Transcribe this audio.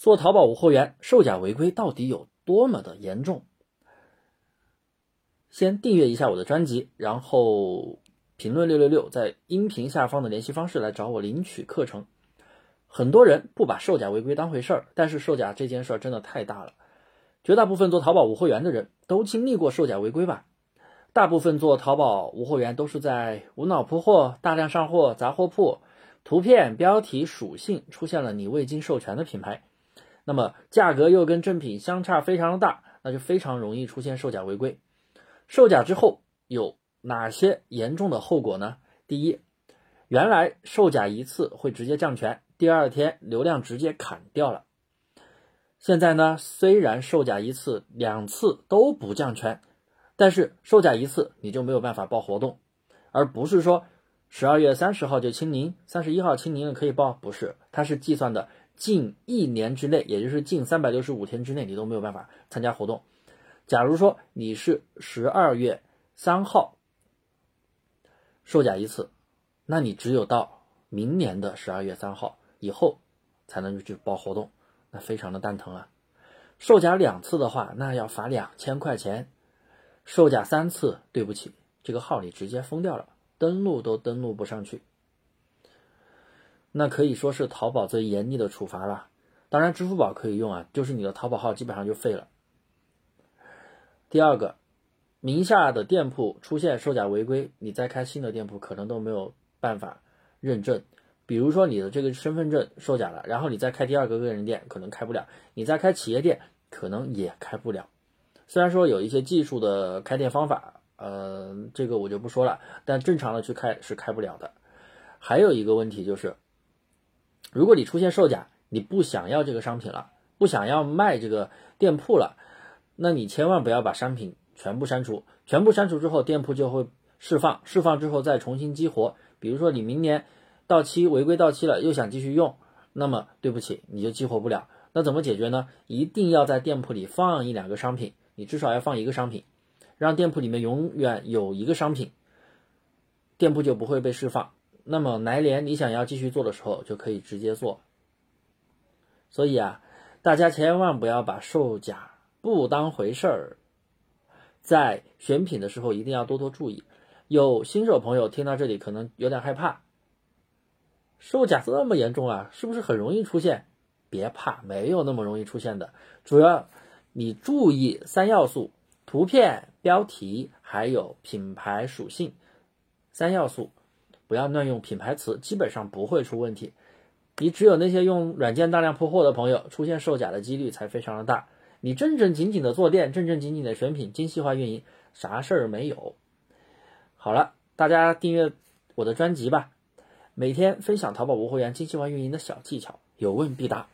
做淘宝无货源售假违规到底有多么的严重？先订阅一下我的专辑，然后评论六六六，在音频下方的联系方式来找我领取课程。很多人不把售假违规当回事儿，但是售假这件事儿真的太大了。绝大部分做淘宝无货源的人都经历过售假违规吧？大部分做淘宝无货源都是在无脑铺货、大量上货、杂货铺，图片、标题、属性出现了你未经授权的品牌。那么价格又跟正品相差非常的大，那就非常容易出现售假违规。售假之后有哪些严重的后果呢？第一，原来售假一次会直接降权，第二天流量直接砍掉了。现在呢，虽然售假一次、两次都不降权，但是售假一次你就没有办法报活动，而不是说十二月三十号就清零，三十一号清零了可以报，不是，它是计算的。近一年之内，也就是近三百六十五天之内，你都没有办法参加活动。假如说你是十二月三号售假一次，那你只有到明年的十二月三号以后才能去报活动，那非常的蛋疼啊！售假两次的话，那要罚两千块钱；售假三次，对不起，这个号你直接封掉了，登录都登录不上去。那可以说是淘宝最严厉的处罚了，当然支付宝可以用啊，就是你的淘宝号基本上就废了。第二个，名下的店铺出现售假违规，你再开新的店铺可能都没有办法认证。比如说你的这个身份证售假了，然后你再开第二个个人店可能开不了，你再开企业店可能也开不了。虽然说有一些技术的开店方法，呃，这个我就不说了，但正常的去开是开不了的。还有一个问题就是。如果你出现售假，你不想要这个商品了，不想要卖这个店铺了，那你千万不要把商品全部删除，全部删除之后，店铺就会释放，释放之后再重新激活。比如说你明年到期违规到期了，又想继续用，那么对不起，你就激活不了。那怎么解决呢？一定要在店铺里放一两个商品，你至少要放一个商品，让店铺里面永远有一个商品，店铺就不会被释放。那么来年你想要继续做的时候，就可以直接做。所以啊，大家千万不要把售假不当回事儿，在选品的时候一定要多多注意。有新手朋友听到这里可能有点害怕，售假这么严重啊，是不是很容易出现？别怕，没有那么容易出现的。主要你注意三要素：图片、标题，还有品牌属性三要素。不要乱用品牌词，基本上不会出问题。你只有那些用软件大量铺货的朋友，出现售假的几率才非常的大。你正正经经的做店，正正经经的选品，精细化运营，啥事儿没有。好了，大家订阅我的专辑吧，每天分享淘宝无货源精细化运营的小技巧，有问必答。